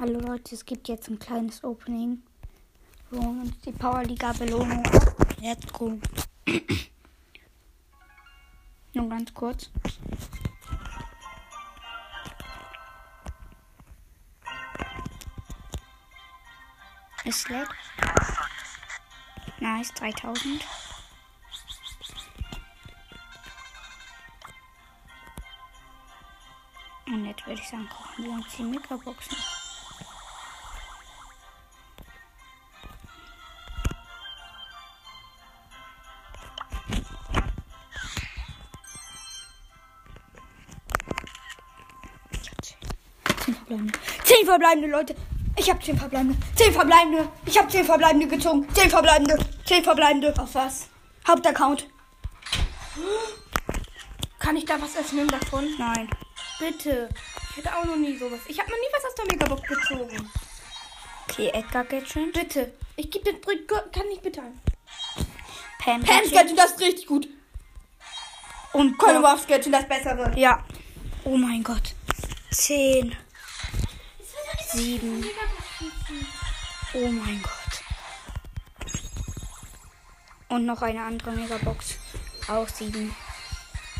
Hallo Leute, es gibt jetzt ein kleines Opening. Wo uns die Powerliga Belohnung. Let's go. Nur ganz kurz. Es lädt. Nice, 3000. Und jetzt würde ich sagen, kochen wir uns die Mikroboxen. Verbleibende, Leute. Ich habe zehn verbleibende. Zehn verbleibende. Ich habe zehn verbleibende gezogen. Zehn verbleibende. Zehn verbleibende. Auf was? Hauptaccount. Kann ich da was öffnen davon? Nein. Bitte. Ich hatte auch noch nie sowas. Ich habe noch nie was aus der Megabox gezogen. Okay, Edgar schon. Bitte. Ich gebe den Brick. Kann ich bitte ein. Pam. Pam Skeleton, das ist richtig gut. Und Colin Ruff Skeleton, das bessere. Ja. Oh mein Gott. Zehn. Sieben. Oh mein Gott. Und noch eine andere Megabox. Auch sieben.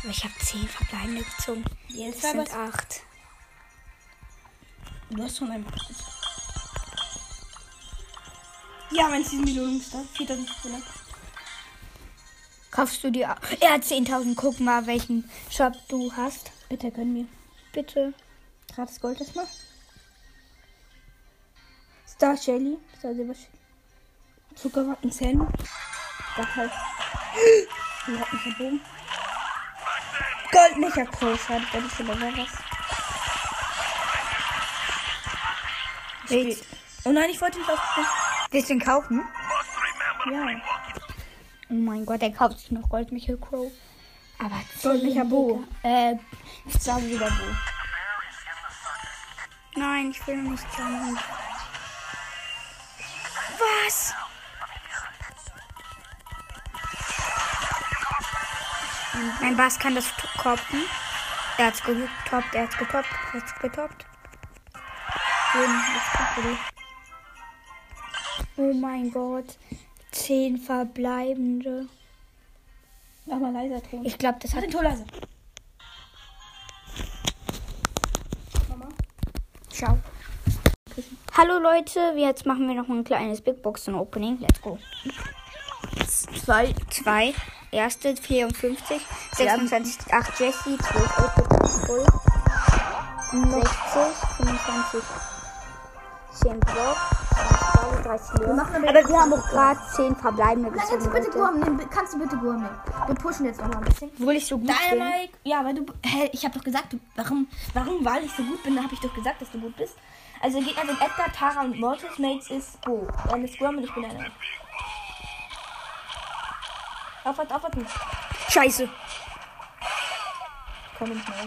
Aber ich habe zehn verbleibende gezogen. Jetzt Das sind acht. Du hast schon ein Ja, mein Season Belohnung ist da. 4500. Kaufst du dir. Er hat 10.000. Guck mal, welchen Shop du hast. Bitte gönn mir. Bitte. Gratis Gold erstmal. Star Shelly. Star Silber Zuckerwatten Zähne. Das heißt. Wir hatten Bogen. Gold Mecha Crow. Schade, das ist aber was. Oh nein, ich wollte nicht aufstehen. willst du ihn kaufen? Ja. Oh mein Gott, er kauft sich noch Gold Michael Crow. Aber Gold Mecha Bo. Äh, Ich sage wieder Bo. nein, ich will nicht jumpen. Was? Mein Bass kann das koppen. Er hat's getoppt, er hat's getoppt, er hat's getoppt. Oh mein Gott. Zehn verbleibende. Mach mal leiser Ton. Ich glaube, das Mach hat den Ton leise. Mama. Ciao. Hallo Leute, jetzt machen wir noch ein kleines Big Boxen Opening. Let's go. Zwei. Zwei. Erste 54, Wir haben- 26, 8 Jesse, 12 Ultra Full, 60, 25, 10 Block, 20, 30 Leon. machen aber wir haben auch gerade 10 verbleibende Kannst du gezogen. bitte. Guam nehmen? Kannst du bitte Guam nehmen? Wir pushen jetzt noch mal ein bisschen. Obwohl ich so gut bin. Dynamite. Ja, weil du. Hä, ich habe doch gesagt, du, warum, warum, weil ich so gut bin, habe ich doch gesagt, dass du gut bist. Also Gegner sind Edgar, Tara und Mortis. Mates ist Bo. Ist Guam und ich bin einer. Aufwärts, aufwärts nicht. Scheiße. Komm nicht mehr.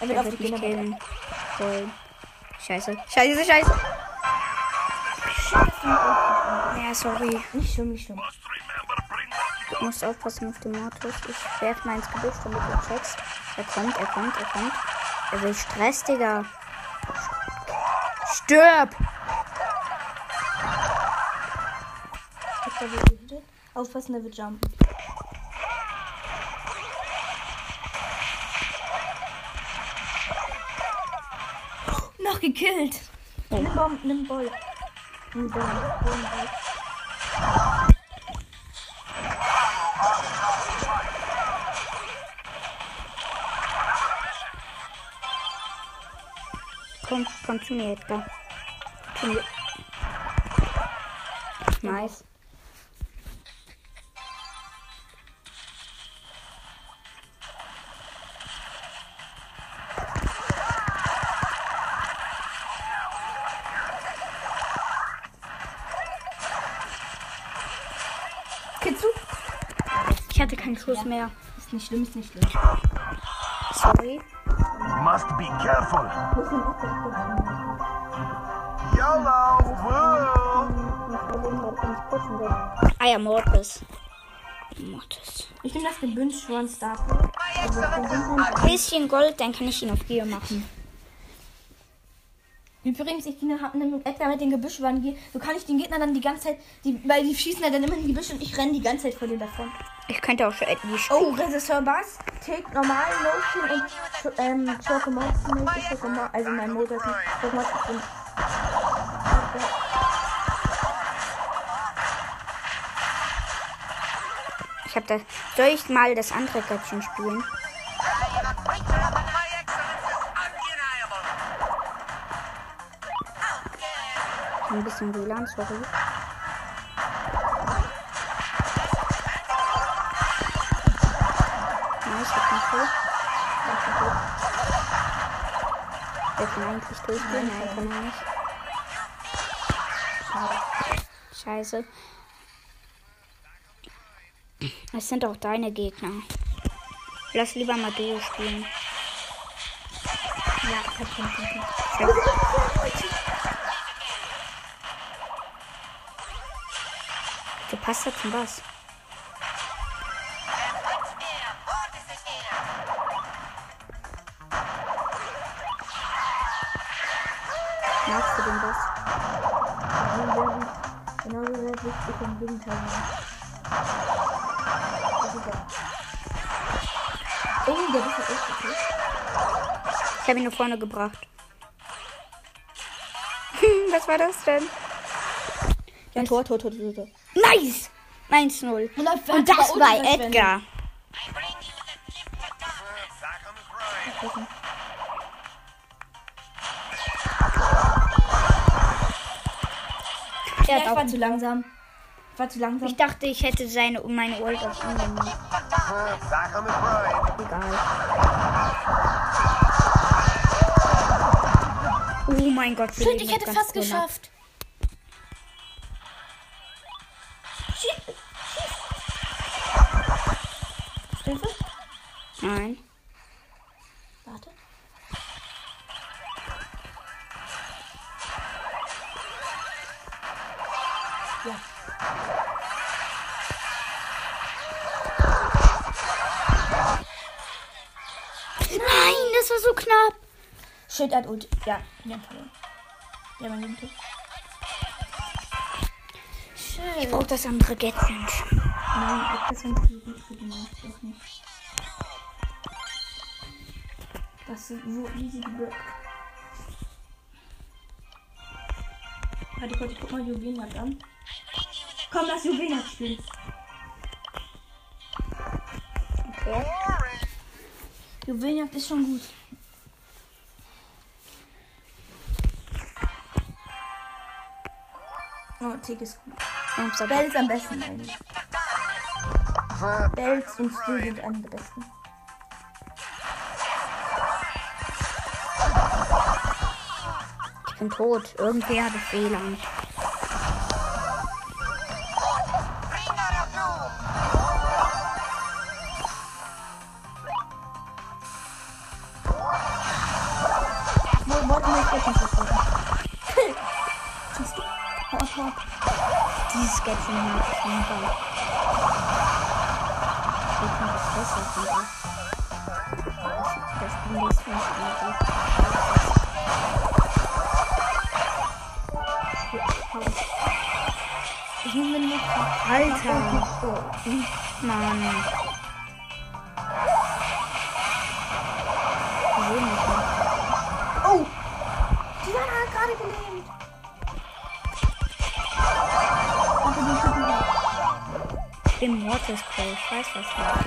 Er wird auf die Gegner killen. Voll. Scheiße. Scheiße, scheiße. Ja, sorry. Nicht schlimm, nicht schlimm. Du musst aufpassen auf den Mortis. Ich werf mal ins Gebüsch, damit du checkst. Er kommt, er kommt, er kommt. Er will Stress, Digga. Stirb! Aufpassen, der wird jumpen. Noch gekillt. Nimm Bomb, nimm Ball. Nimm Ball. Ball, Ball. Komm, komm zu mir, Edgar. Zu mir. Nice. Du? Ich hatte keinen Schuss mehr. Ist nicht schlimm, ist nicht schlimm. Sorry. Must be careful. YOLO! Woo! Ah ja, Mortis. Mortis. Ich nehme das Gebünsch One Star. Bisschen Gold, dann kann ich ihn auf Gier machen. Übrigens, ich habe mit Edgar mit den Gebüschwand gehe, so kann ich den Gegner dann die ganze Zeit, die, weil die schießen ja dann immer in die Gebüsche und ich renne die ganze Zeit vor denen davon. Ich könnte auch für Eddie spielen. Oh, Regisseur Bass, Tick, normal, Motion und ähm, Chocomotion, also mein Motor ist nicht Chocomotion und Ich habe das. Soll ich mal das andere Göttchen spielen? Ein bisschen WLAN, sorry. Voll. Ja, ich bin voll. Der kann eigentlich durchgehen, nein, kann er nicht. Schade. Scheiße. Das sind auch deine Gegner. Lass lieber mal Duo spielen. ja, ich hab schon schon- Scheiße. Du passt ja zum Bass. Magst du den Bass? Genau so sehr wichtig im Gegenteil. Das ist er. Oh, der ist ja echt okay. Ich habe ihn nur vorne gebracht. Was war das denn? Ja, Tor, Tor, Tor, Tor, Tor. Nice! 1-0. Und dann Und das war Edgar. War zu langsam. Ich war zu langsam. ich dachte, ich hätte seine meine Ult auf ihn. Egal. Oh mein Gott, Shit, ich hätte fast knapp. geschafft. Hilfe? Nein. Shit, hat Ult. Ja, wir haben verloren. Ja, mein Lieber. Ich Shit. brauche das andere Gadget. Nein, das sind die gut für die Maus doch nicht. Das sind so easy gebürgt. Warte kurz, ich guck mal Juwelenjagd an. Komm, lass Juwelenjagd spielen. Okay. Juwelenjagd ist schon gut. Oh, Tick ist gut. Und so Bells am besten eigentlich. Bells und Stu sind am besten. Ich bin tot. Irgendwer hatte WLAN. Alter. Mann. Oh! Die waren halt gerade gelähmt. Ich bin Mortis Pro. Ich weiß was war.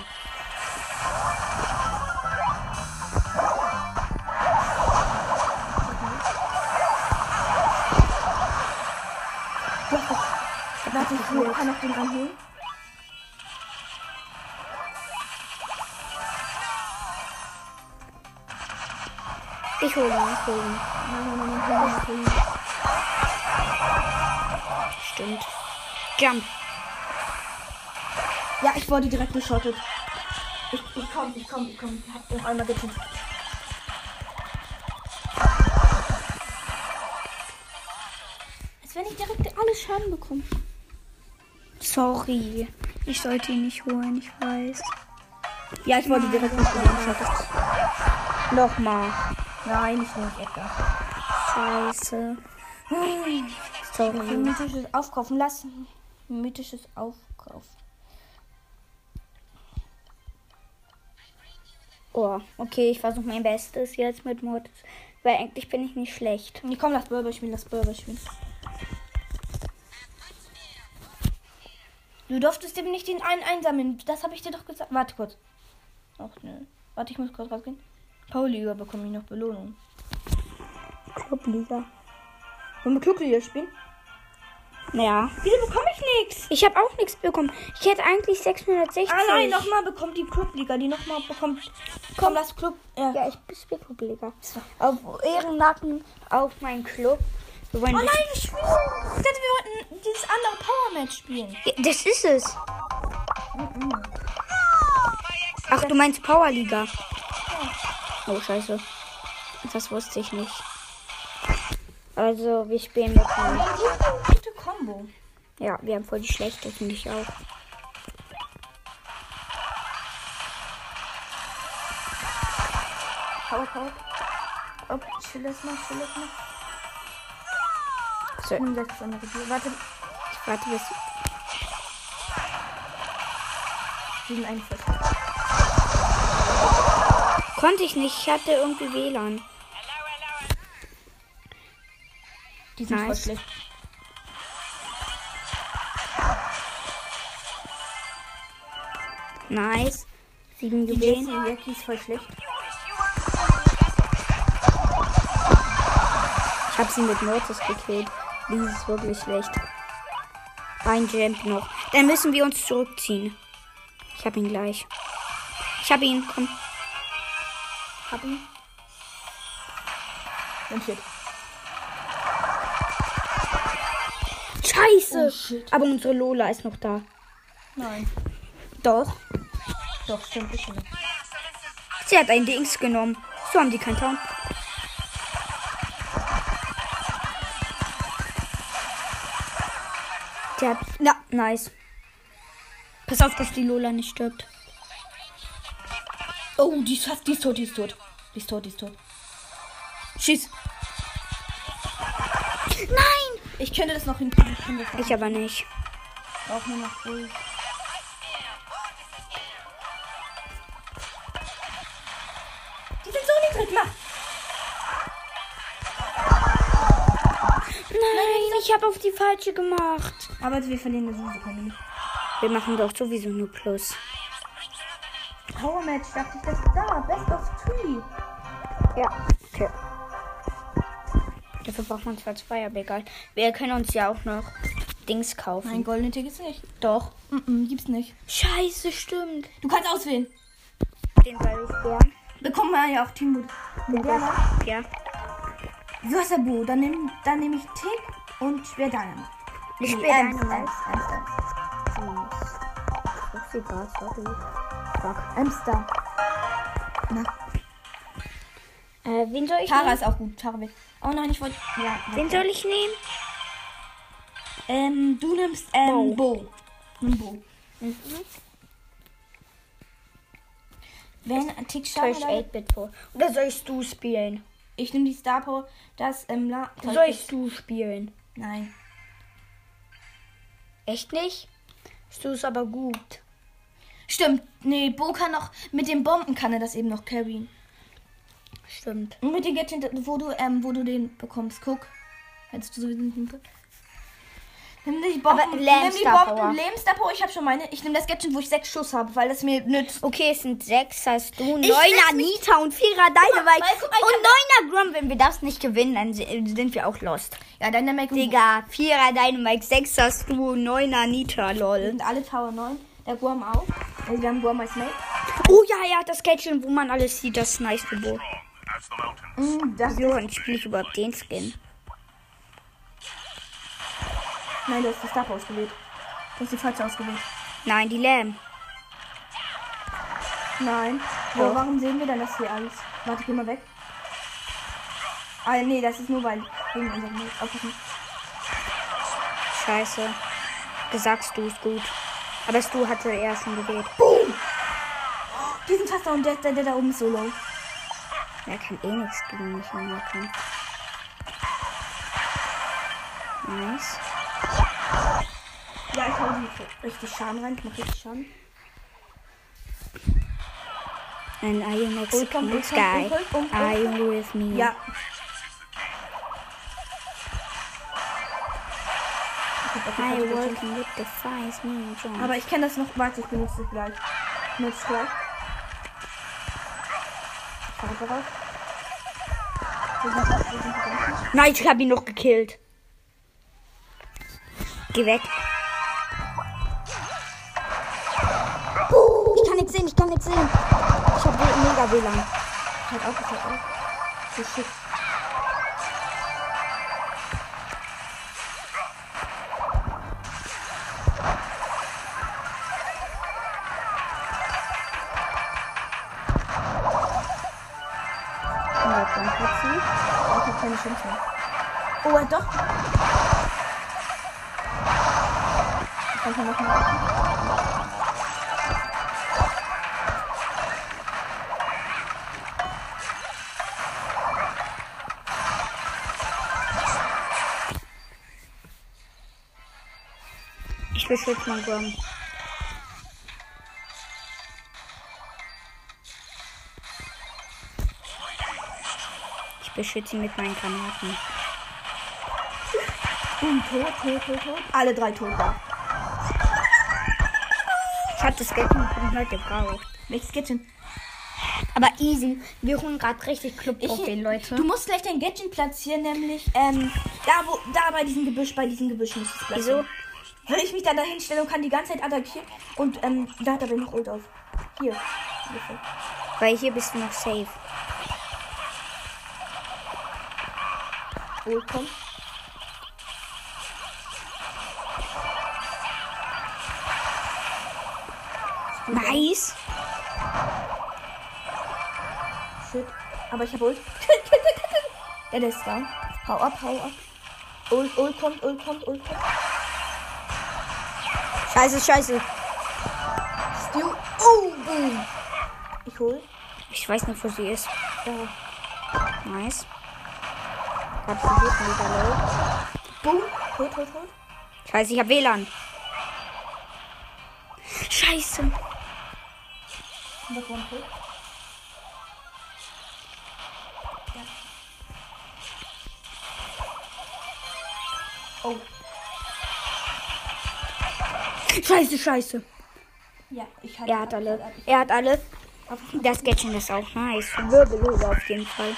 Warte, ich kann noch den anholen. Ich hole ihn, ich hole ihn. Nein, nein, nein, nein, nein, nein. Stimmt. Jump. Ja, ich wurde direkt geschottet. Ich, ich komm, ich komm, ich komm. Ich hab noch einmal getötet. Als wenn ich direkt alles Schaden bekomme. Sorry. Ich sollte ihn nicht holen, ich weiß. Ja, ich wurde direkt nicht geschottet. Nochmal. Nein, ich nehme Edgar. Scheiße. Sorry. Mythisches Aufkaufen lassen. Mythisches Aufkaufen. Oh, okay, ich versuche mein Bestes jetzt mit Mortis. Weil eigentlich bin ich nicht schlecht. Nee, komm, lass Burber spielen, lass Burber spielen. Du durftest eben nicht den einen einsammeln. Das habe ich dir doch gesagt. Warte kurz. Ach, ne. Warte, ich muss kurz rausgehen. Pauliga bekomme ich noch Belohnung. Clubliga. Wollen wir Klugliga spielen? Ja. Wieso bekomme ich nichts? Ich habe auch nichts bekommen. Ich hätte eigentlich 660. Ah nein, nochmal bekommt die Clubliga. Die nochmal bekommt. Komm, lass Club. Ja. Ja, ich spiele Clubliga. Auf Ehrennacken auf meinen Club. Wir wollen Oh das- nein, wir spielen. Ich dachte, wir wollten dieses andere Power Match spielen. Ja, Das ist es. Ach, du meinst Powerliga. Oh, scheiße. Das wusste ich nicht. Also, wir spielen mit dem. Gute Combo. Ja, wir haben voll die schlechte, finde ich auch. Power, Power. Oh, chill das mal, chill das mal. So, Nimm das andere Bier. Warte, ich warte bis. 47. Konnte ich nicht, ich hatte irgendwie WLAN. Die sind voll Nice. schlecht. Nice. Sieben Die Juwelen. Jessie Jackie ist voll schlecht. Ich habe sie mit Mortis gekillt. Die ist wirklich schlecht. Ein Jump noch. Dann müssen wir uns zurückziehen. Ich habe ihn gleich. Ich habe ihn. Komm. Hab ihn. Und shit. Scheiße. Oh, shit. Aber unsere Lola ist noch da. Nein. Doch. Doch, stimmt. Sie hat ein Dings genommen. So haben die keinen Town. Hat. Na, nice. Pass auf, dass die Lola nicht stirbt. Oh, die ist die ist tot, die ist tot. Die ist tot, die ist tot. Schieß. Nein! Ich könnte das noch hinkriegen. Ich Ich aber nicht. auch nur noch ruhig. Die sind so niedrig, mach! Nein, ich habe auf die falsche gemacht. Aber wir verlieren das Risiko nicht. Wir machen doch sowieso nur Plus. Power Match, dachte ich, das da. Best of three. Ja, okay. Dafür braucht man zwar zwei, aber egal. Wir können uns ja auch noch Dings kaufen. Nein, goldene Tickets nicht. Doch. Mm -mm, gibt's nicht. Scheiße, stimmt. Du kannst auswählen. Den gern. Bekommen wir ja auch Team ich- Ja. Wasserbo, dann nehme dann nehm ich Tick und Schwer Dynamite. Ich spiele. Ems, Ems, Ems. Ach, sie war, sorry. Fuck. Da. Na, Äh, wen soll ich Tara nehmen? ist auch gut. Tara weg. Oh nein, ich wollte. Ja, Wen soll ich nehmen? ähm, du nimmst ähm, Bo. Nimm Bo. Wenn ein Tick Soll ich schaden, 8-Bit vor? Oder sollst du spielen? ich nehme die Star Power, das ähm, La Sollst du spielen? Nein. Echt nicht? Du ist aber gut. Stimmt. Nee, Bo kann noch. Mit den Bomben kann er das eben noch carryen. Stimmt. Und mit den Gadget, wo du, ähm, wo du den bekommst. Guck. Hättest du sowieso nicht hingekommen. Nimm die Bomben. Aber nimm die Lame-Star Bomben. Power. Lame-Star Power. Ich habe schon meine. Ich nehme das Gadget, wo ich sechs Schuss habe, weil das mir nützt. Okay, es sind sechs, hast du. Ich Neuner Nita und Vierer Dynamite. ich Und neuner Grom. Wenn wir das nicht gewinnen, dann si- sind wir auch lost. Ja, dann der Digga, Vierer Dynamite, sechs hast du, neuner Nita, lol. sind alle Tower 9. Der Guam auch. Also wir haben Guam als Mate. Oh ja, ja, das Gadget, wo man alles sieht, das ist nice, mountains. Mm, das Jo, und spiele ich überhaupt den Skin? Nein, du hast die Star Power ausgewählt. Du hast die falsche ausgewählt. Nein, die Lamb. Nein. Wo, warum sehen wir denn das hier alles? Warte, geh mal weg. Ah, nee, das ist nur weil wegen unserem Mate. Aufpassen. Scheiße. Gesagt du ist gut. Aber Stu hatte er schon gewählt. Boom! Diesen Taster und der, der, der da oben ist so low. Er kann eh nichts gegen mich machen. Nice. Ja, ich hau die richtig Schaden rein. Ich mach richtig Schaden. And are you next Oh, guy? oh, oh, Are you with me? Ja. I working with the fires, me and. Aber ich kenne das noch. Warte, ich benutze es gleich. Ich benutze es gleich. Gegangen. Nein, ich hab ihn noch gekillt. Geh weg. Ich kann nichts sehen, ich kann nichts sehen. Ich hab mega WLAN. Halt auf, halt auf. So shit. Oh, doch. Kann hier noch mal. Ich beschütze meinen Grom. Ich beschütze ihn mit meinen Granaten. Boom, tot, tot, tot, tot. Alle drei tot da. Ich hab das Geld komplett gebraucht. Welches Gadget? Aber easy. Wir holen gerade richtig Club auf den Leute. Du musst gleich dein Gadget platzieren, nämlich ähm, da wo, da bei diesem Gebüsch, bei diesem Gebüsch musst du es platzieren. Wieso? Will ich mich dann da hinstellen und kann die ganze Zeit attackieren und ähm, da hat er noch Ult auf. Hier. Ungefähr. Weil hier bist du noch safe. Ult kommt. Nice. Shit. Aber ich habe Ult. der ist da. Hau ab, hau ab. Ult, Ult kommt, Ult kommt, Ult kommt. Scheiße, scheiße. Stu. Oh, boom. Ich hol. Ich weiß nicht, wo sie ist. Da. Nice. Hab sie hier wieder low. Boom. Tot, tot, tot. Scheiße, ich hab WLAN. Scheiße. Und das war ein tot. Oh. Scheiße, scheiße. Ja, ich hatte. Er hat alle. Er hat alle. Das Gadget ist auch nice. Wirbelhose auf jeden Fall.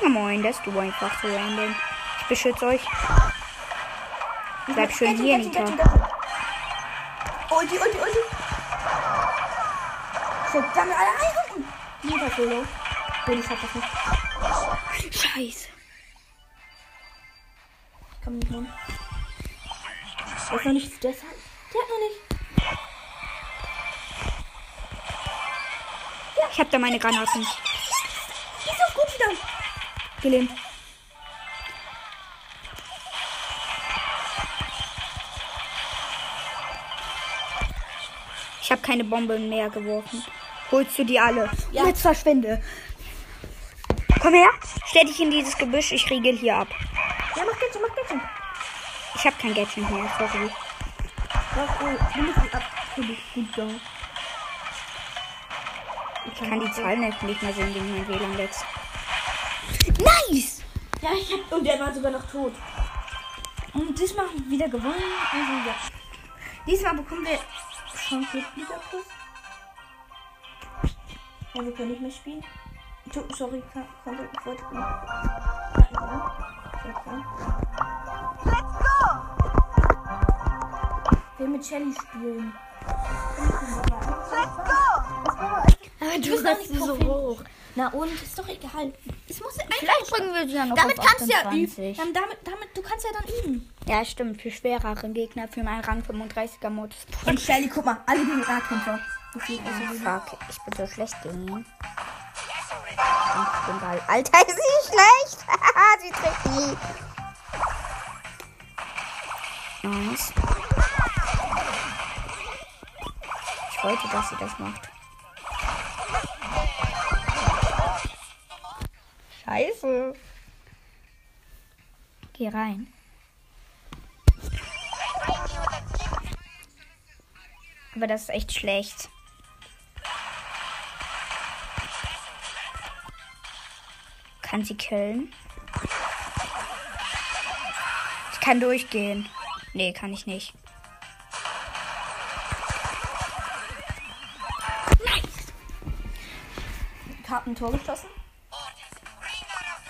Na moin, das du einfach so random. Ich beschütze euch. Bleib schön hier, Nita. Ulti, Ulti, Ulti. Shit, da haben wir alle eingerufen. Nita Solo. Nee, ich hab das nicht. Scheiße. Ich komm nicht hin. Der ist noch nicht. Der, ist, der hat noch nicht. Ich hab da meine Granaten. Die ist auch gut wieder. Gelähmt. Ich habe keine Bomben mehr geworfen. Holst du die alle? Ja. Jetzt verschwinde. Komm her, stell dich in dieses Gebüsch, ich riegel hier ab. Ja, mach Gadget, mach Gadget. Ich habe kein Gadget mehr, sorry. Ich kann die Zahlen nicht mehr sehen wegen meinem WLAN wächst. Nice! Ja, ich hab. Und der war sogar noch tot. Und diesmal wieder gewonnen. Also ja. Diesmal bekommen wir schon Flieger plus. Ja, wir können nicht mehr spielen. Sorry, kann, konnte ich wollte. Ja, ja. Ja, ja. Let's go! Ich will mit Shelly spielen. Let's go! Aber Du bist doch nicht so hoch. Na und ist doch egal. Es muss einfach. Vielleicht bringen wir sie ja noch Damit auf kannst du ja 28. üben. Damit, damit, du kannst ja dann üben. Ja, stimmt. Für schwerere Gegner, für meinen Rang 35er Modus. Und Shelly, guck mal, alle gegen Nahkämpfer. Also Fuck, ich bin so schlecht gegen ihn. Alter, ist sie schlecht. sie trägt nie. Nice. Ich wollte, dass sie das macht. Scheiße. Geh rein. Aber das ist echt schlecht. Kann sie killen? Ich kann durchgehen. Nee, kann ich nicht. Ich hab ein Tor geschossen.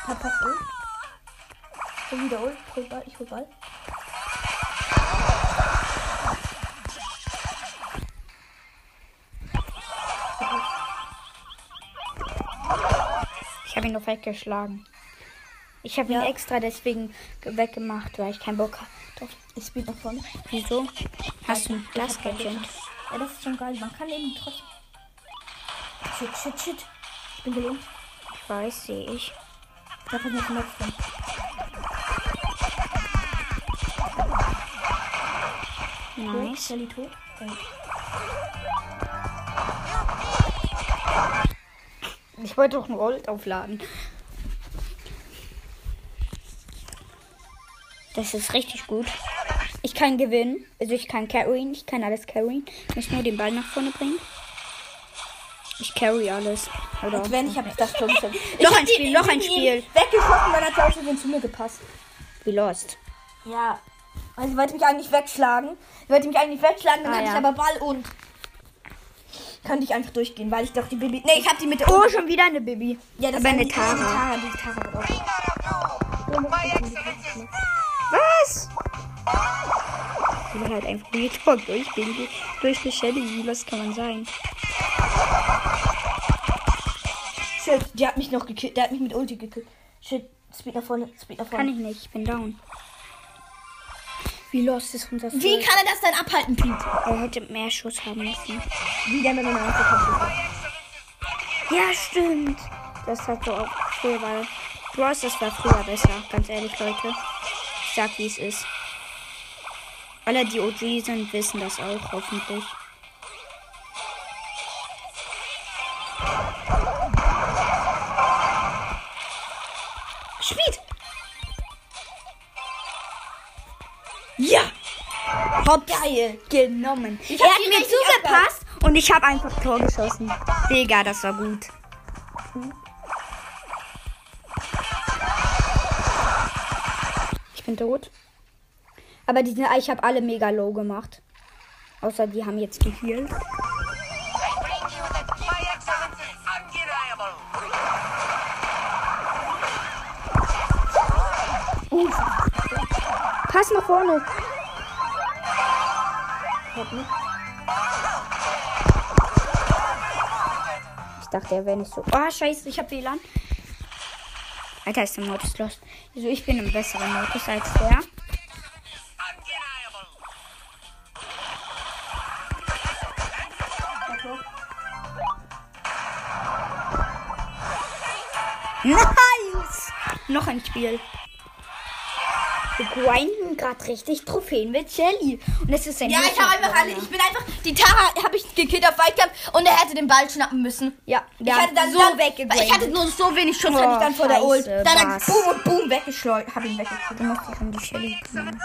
Verpasst Ult. Hol wieder Ult. Hol Ball. Ich hol Ball. Habe ihn noch weggeschlagen. Ich habe Ja. ihn extra deswegen ge- weggemacht, weil ich keinen Bock hatte. Ich spiele nach vorne. Wieso? Hast du ein Glasgärtchen? Ja, das ist schon geil. Man kann eben trotzdem. Shit, shit, shit. Ich bin gelähmt. Ich weiß, sehe ich. Da kann ich noch drin. Nice. Shelly tot. Ich wollte doch ein Gold aufladen. Das ist richtig gut. Ich kann gewinnen. Also ich kann carryen. Ich kann alles carryen. Ich muss nur den Ball nach vorne bringen. Ich carry alles. Oder? Als wenn ich habe das. Ich Noch hab ein Spiel, noch ein Spiel. Weggeschossen, hat er aus Versehen zu mir gepasst. Wie lost. Ja. Also sie wollte mich eigentlich wegschlagen. Sie wollte mich eigentlich wegschlagen, dann Ah, hatte ja. ich aber Ball und könnte ich einfach durchgehen, weil ich doch die Baby. Nee, ich habe die mit der Oh, schon wieder eine Baby. Ja, das aber ist eine die Tara. Tara, die Tara wird auch. Was? Die will halt einfach Retalk durchgehen. Durch die Shelly. Wie los kann man sein? Shit, die hat mich noch gekillt. Der hat mich mit Ulti gekillt. Shit, Speed nach vorne, Speed nach Kann vorne. ich nicht. Ich bin down. Wie lost ist unser Wie kann er das denn abhalten, Pete? Er hätte mehr Schuss haben müssen. Wie der mit einer Hand kommt. Ja, stimmt. Das hat so auch früher war. Bros, das war früher besser. Ganz ehrlich, Leute. Ich sag, wie es ist. Alle, die OG sind, wissen das auch, hoffentlich. Geil! Genommen. Ich er hat mir zugepasst und ich habe einfach Tor geschossen. Digga, das war gut. Ich bin tot. Aber die sind, ich habe alle mega low gemacht. Außer die haben jetzt geheilt. Pass nach vorne. Ich dachte, er wäre nicht so. Oh, scheiße, ich hab WLAN. Alter, ist der Modus los. Also ich bin im besseren Modus als der. Nice! Noch ein Spiel. Wir grinden gerade richtig Trophäen mit Shelly. Und es ist ein Ja, ich habe einfach alle. Ich bin einfach. Die Tara habe ich gekillt auf Weitkampf und er hätte den Ball schnappen müssen. Ja, Ich der hatte hat dann so dann, weggegrindet. Ich hatte nur so wenig Schutz, Oh, hatte ich dann vor der Ult. Dann hat was? boom und boom weggeschleudert. Hab ihn weggekillt. Du musst dich um die Shelly kümmern.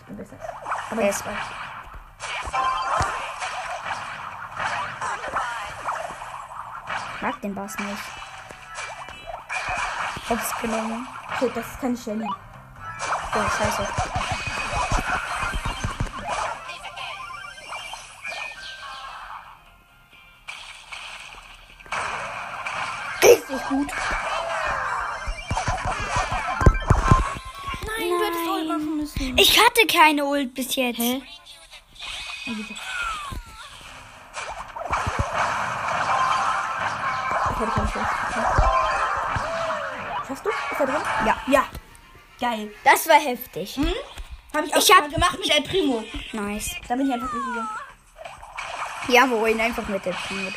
Ich bin besser. Aber er ist weg. Mag den Bass nicht. Hab's genommen. Shit, das ist keine Shelly. Oh, scheiße. Richtig gut. Nein, du hättest Ult machen müssen. Ich hatte keine Ult bis jetzt. Hä? Geil. Das war heftig. Hm? Habe ich auch Ich hab- mal gemacht mit El Primo. Nice. Da bin ich einfach durchgegangen. Ja, wir wollen einfach mit der Primo.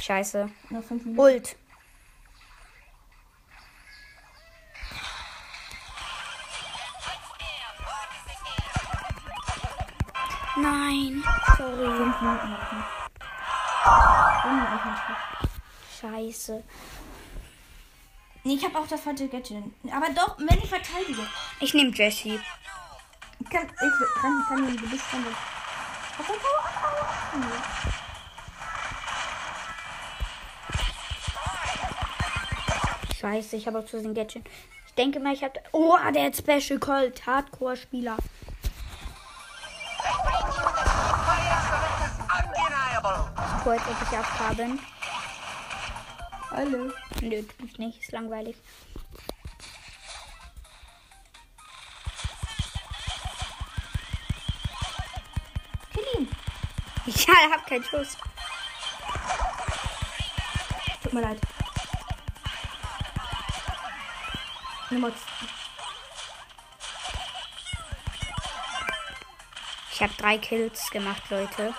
Scheiße. Noch fünf Minuten. Ult. Nein. Sorry. Fünf Minuten noch. Scheiße. Nee, ich habe auch das falsche Gadget. Aber doch, wenn ich verteidige. Ich nehme Jessie. Ich kann, ich kann, kann den Gebiss von up. Scheiße, ich habe auch zu den Gadget. Ich denke mal, ich habe. Oh, der hat Special Colt. Hardcore-Spieler. Ich wollte ich abhaben. Alle. Nö, tu ich nicht. Ist langweilig. Kill ihn. Ich hab keinen Schuss. Tut mir leid. Ich habe drei Kills gemacht, Leute.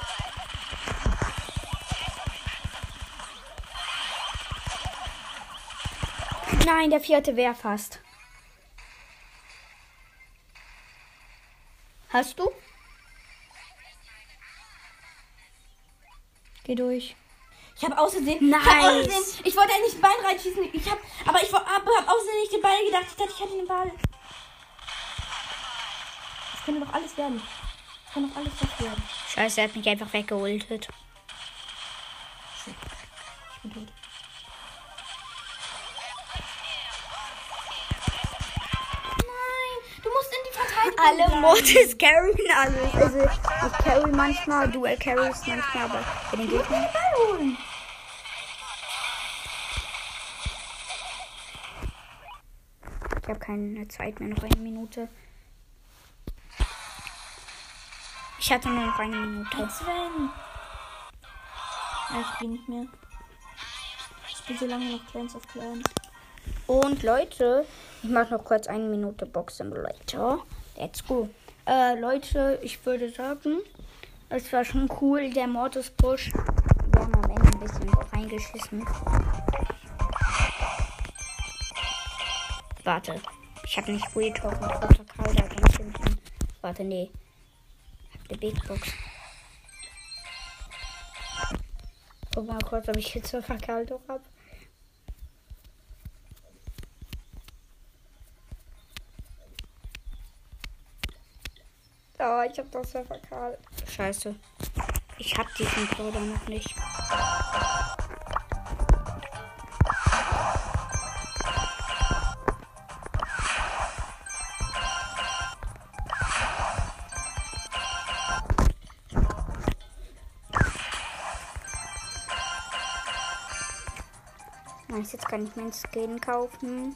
Nein, der vierte wäre fast. Hast du? Geh durch. Ich habe hab Nice. außersehen, ich wollte eigentlich den Ball reinschießen. Ich hab, aber ich habe hab außersehen nicht den Ball gedacht. Ich dachte, ich hätte den Ball. Das könnte doch alles werden. Das kann doch alles werden. Scheiße, er hat mich einfach weggeholtet. Alle. Mortis carryen alles. Also ich carry manchmal, du carryst manchmal, aber bei den Gegnern. Ich habe keine Zeit mehr, noch eine Minute. Ich hatte nur noch eine Minute. Sven. Ich spiele nicht mehr. Ich spiele so lange noch Clans of Clans. Und Leute, ich mache noch kurz eine Minute Box Simulator. Let's go. Äh, Leute, ich würde sagen, es war schon cool, der Mortis Push. Wir haben am Ende ein bisschen reingeschissen. Warte, ich habe nicht Real Talk und Roter Karl da ganz hinten. Warte, nee. Ich hab die Big Box. Guck mal kurz, ob ich jetzt so Verkaltung habe. Oh, ich hab das ja verkalt. Scheiße. Ich hab diesen Bruder noch nicht. Nice, jetzt kann ich meinen Skin kaufen.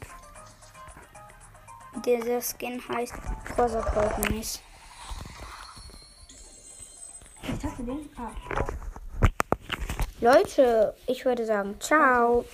Dieser Skin heißt Corsa Cold Nice. Leute, ich würde sagen, ciao.